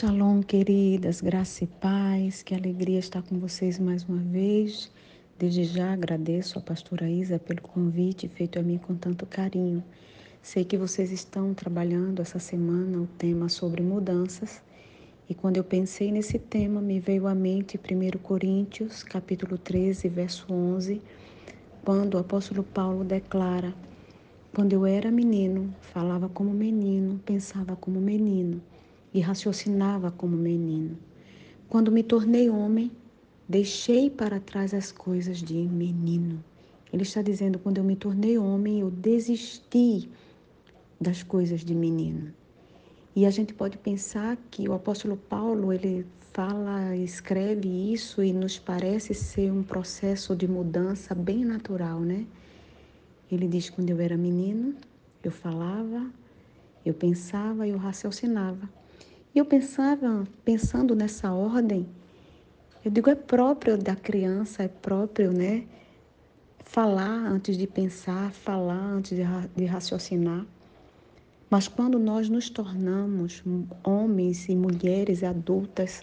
Shalom, queridas, graça e paz, que alegria estar com vocês mais uma vez. Desde já agradeço a pastora Isa pelo convite feito a mim com tanto carinho. Sei que vocês estão trabalhando essa semana o tema sobre mudanças, e quando eu pensei nesse tema, me veio à mente 1 Coríntios, capítulo 13, verso 11, quando o apóstolo Paulo declara: Quando eu era menino, falava como menino, pensava como menino e raciocinava como menino. Quando me tornei homem, deixei para trás as coisas de menino. Ele está dizendo: quando eu me tornei homem, eu desisti das coisas de menino. E a gente pode pensar que o apóstolo Paulo, ele fala, escreve isso e nos parece ser um processo de mudança bem natural, né? Ele diz: quando eu era menino, eu falava, eu pensava e eu raciocinava. E eu pensava, pensando nessa ordem, eu digo, é próprio da criança, é próprio, né? Falar antes de pensar, falar antes de, de raciocinar. Mas quando nós nos tornamos homens e mulheres adultas,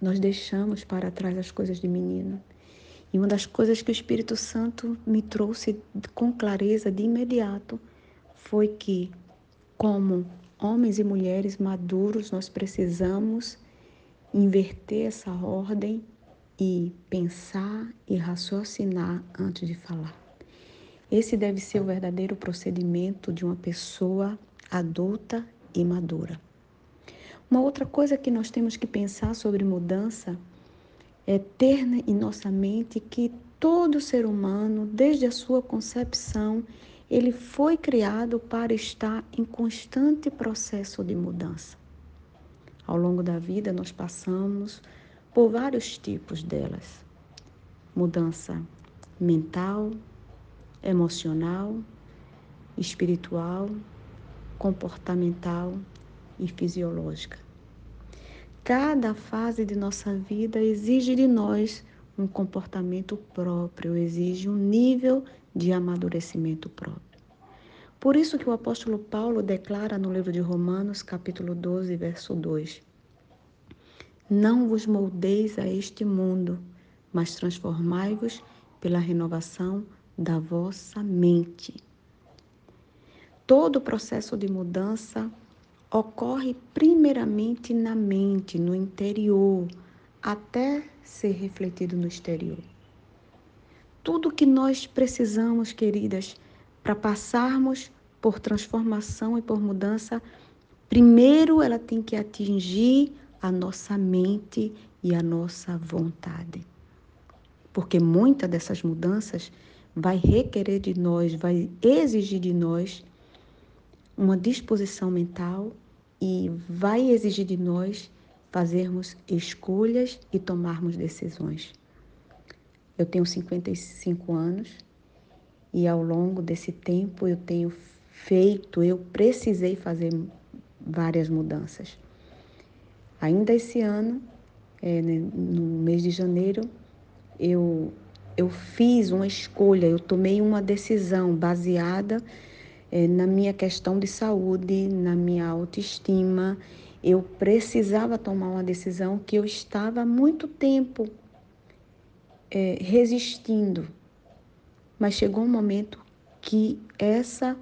nós deixamos para trás as coisas de menino. E uma das coisas que o Espírito Santo me trouxe com clareza de imediato foi que, como homens e mulheres maduros, nós precisamos inverter essa ordem e pensar e raciocinar antes de falar. Esse deve ser o verdadeiro procedimento de uma pessoa adulta e madura. Uma outra coisa que nós temos que pensar sobre mudança é ter em nossa mente que todo ser humano, desde a sua concepção, ele foi criado para estar em constante processo de mudança. Ao longo da vida, nós passamos por vários tipos delas: mudança mental, emocional, espiritual, comportamental e fisiológica. Cada fase de nossa vida exige de nós um comportamento próprio, exige um nível de amadurecimento próprio. Por isso que o apóstolo Paulo declara no livro de Romanos, capítulo 12, verso 2: Não vos moldeis a este mundo, mas transformai-vos pela renovação da vossa mente. Todo o processo de mudança ocorre primeiramente na mente, no interior, até ser refletido no exterior. Tudo que nós precisamos, queridas, para passarmos por transformação e por mudança, primeiro ela tem que atingir a nossa mente e a nossa vontade. Porque muitas dessas mudanças vai requerer de nós, vai exigir de nós uma disposição mental e vai exigir de nós fazermos escolhas e tomarmos decisões. Eu tenho 55 anos e ao longo desse tempo eu tenho feito, eu precisei fazer várias mudanças. Ainda esse ano, é, né, no mês de janeiro, eu eu fiz uma escolha, eu tomei uma decisão baseada é, na minha questão de saúde, na minha autoestima. Eu precisava tomar uma decisão que eu estava há muito tempo é, resistindo. Mas chegou um momento que essa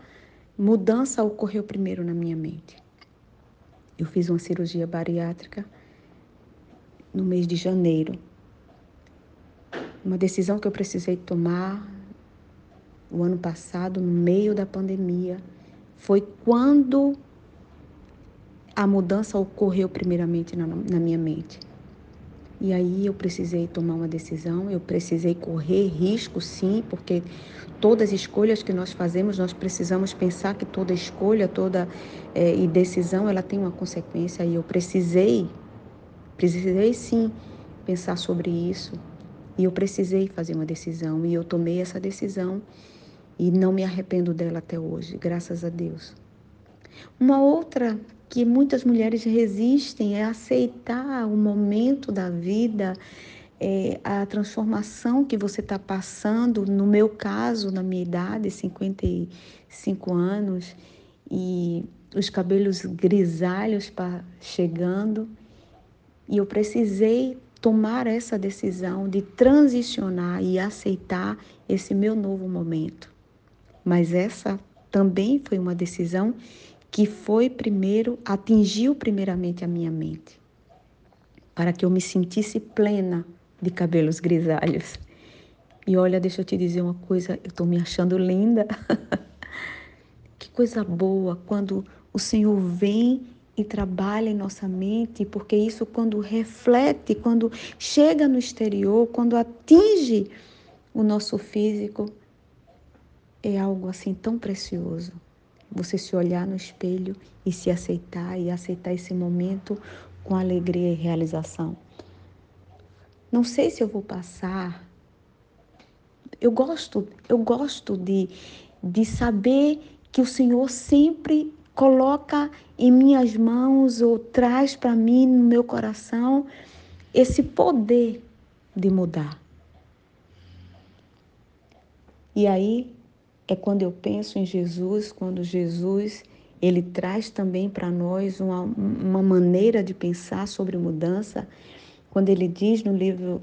mudança ocorreu primeiro na minha mente. Eu fiz uma cirurgia bariátrica no mês de janeiro uma decisão que eu precisei tomar o ano passado, no meio da pandemia, foi quando a mudança ocorreu primeiramente na, na minha mente. E aí eu precisei tomar uma decisão, eu precisei correr risco, sim, porque todas as escolhas que nós fazemos, nós precisamos pensar que toda escolha, toda é, e decisão, ela tem uma consequência. E eu precisei, precisei sim pensar sobre isso. E eu precisei fazer uma decisão e eu tomei essa decisão e não me arrependo dela até hoje, graças a Deus. Uma outra que muitas mulheres resistem é aceitar o momento da vida, é, a transformação que você está passando. No meu caso, na minha idade, 55 anos, e os cabelos grisalhos chegando e eu precisei tomar essa decisão de transicionar e aceitar esse meu novo momento. Mas essa também foi uma decisão que foi primeiro, atingiu primeiramente a minha mente, para que eu me sentisse plena de cabelos grisalhos. E olha, deixa eu te dizer uma coisa, eu estou me achando linda. que coisa boa quando o Senhor vem e trabalha em nossa mente, porque isso quando reflete, quando chega no exterior, quando atinge o nosso físico, é algo assim tão precioso. Você se olhar no espelho e se aceitar e aceitar esse momento com alegria e realização. Não sei se eu vou passar. Eu gosto, eu gosto de, de saber que o Senhor sempre coloca em minhas mãos ou traz para mim no meu coração esse poder de mudar. E aí é quando eu penso em Jesus, quando Jesus ele traz também para nós uma, uma maneira de pensar sobre mudança, quando ele diz no livro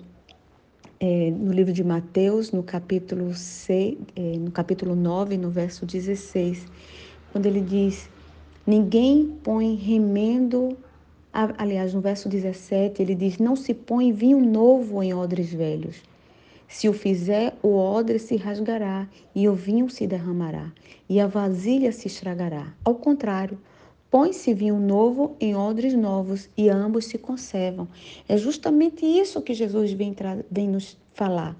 é, no livro de Mateus, no capítulo 6, é, no capítulo 9, no verso 16, quando ele diz Ninguém põe remendo, aliás, no verso 17, ele diz: Não se põe vinho novo em odres velhos. Se o fizer, o odre se rasgará e o vinho se derramará, e a vasilha se estragará. Ao contrário, põe-se vinho novo em odres novos e ambos se conservam. É justamente isso que Jesus vem, vem nos falar.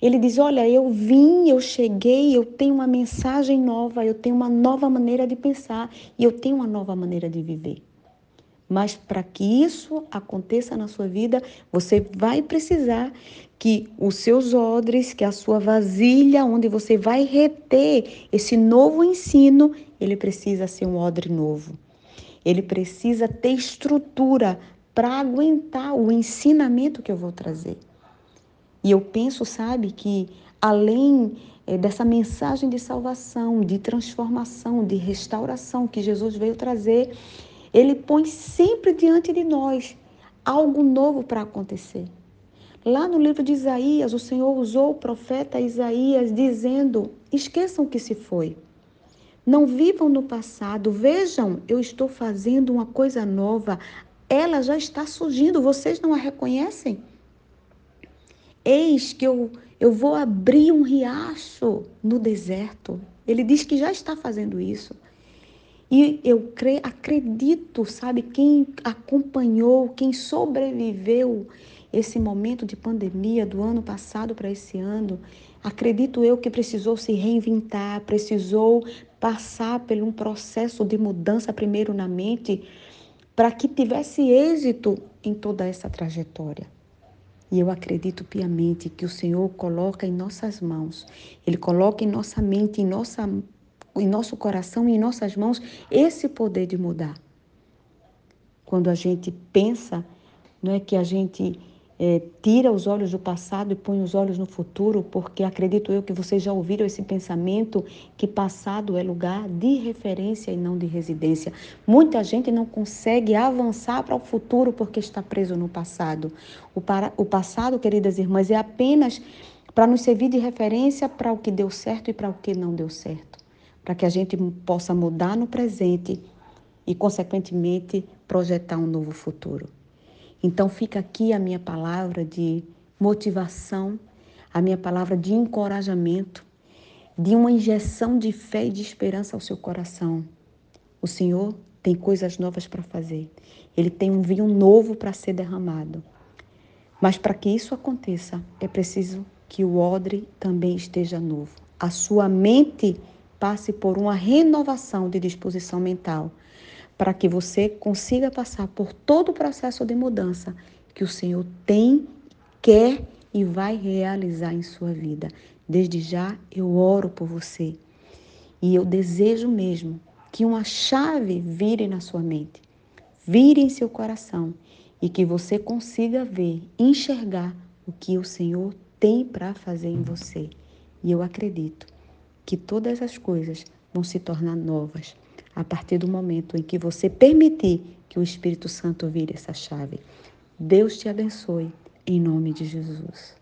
Ele diz: Olha, eu vim, eu cheguei, eu tenho uma mensagem nova, eu tenho uma nova maneira de pensar e eu tenho uma nova maneira de viver. Mas para que isso aconteça na sua vida, você vai precisar que os seus odres, que a sua vasilha, onde você vai reter esse novo ensino, ele precisa ser um odre novo. Ele precisa ter estrutura para aguentar o ensinamento que eu vou trazer. E eu penso, sabe, que além é, dessa mensagem de salvação, de transformação, de restauração que Jesus veio trazer, ele põe sempre diante de nós algo novo para acontecer. Lá no livro de Isaías, o Senhor usou o profeta Isaías dizendo: esqueçam que se foi. Não vivam no passado. Vejam, eu estou fazendo uma coisa nova. Ela já está surgindo. Vocês não a reconhecem? Eis que eu, eu vou abrir um riacho no deserto. Ele diz que já está fazendo isso. E eu cre, acredito, sabe, quem acompanhou, quem sobreviveu esse momento de pandemia do ano passado para esse ano, acredito eu que precisou se reinventar, precisou passar por um processo de mudança primeiro na mente, para que tivesse êxito em toda essa trajetória. E eu acredito piamente que o Senhor coloca em nossas mãos, Ele coloca em nossa mente, em, nossa, em nosso coração e em nossas mãos esse poder de mudar. Quando a gente pensa, não é que a gente é, tira os olhos do passado e põe os olhos no futuro, porque acredito eu que vocês já ouviram esse pensamento que passado é lugar de referência e não de residência. Muita gente não consegue avançar para o futuro porque está preso no passado. O, para, o passado, queridas irmãs, é apenas para nos servir de referência para o que deu certo e para o que não deu certo, para que a gente possa mudar no presente e, consequentemente, projetar um novo futuro. Então fica aqui a minha palavra de motivação, a minha palavra de encorajamento, de uma injeção de fé e de esperança ao seu coração. O Senhor tem coisas novas para fazer. Ele tem um vinho novo para ser derramado. Mas para que isso aconteça, é preciso que o odre também esteja novo. A sua mente passe por uma renovação de disposição mental para que você consiga passar por todo o processo de mudança que o Senhor tem, quer e vai realizar em sua vida. Desde já eu oro por você e eu desejo mesmo que uma chave vire na sua mente, vire em seu coração e que você consiga ver, enxergar o que o Senhor tem para fazer em você. E eu acredito que todas as coisas vão se tornar novas a partir do momento em que você permitir que o Espírito Santo vire essa chave. Deus te abençoe, em nome de Jesus.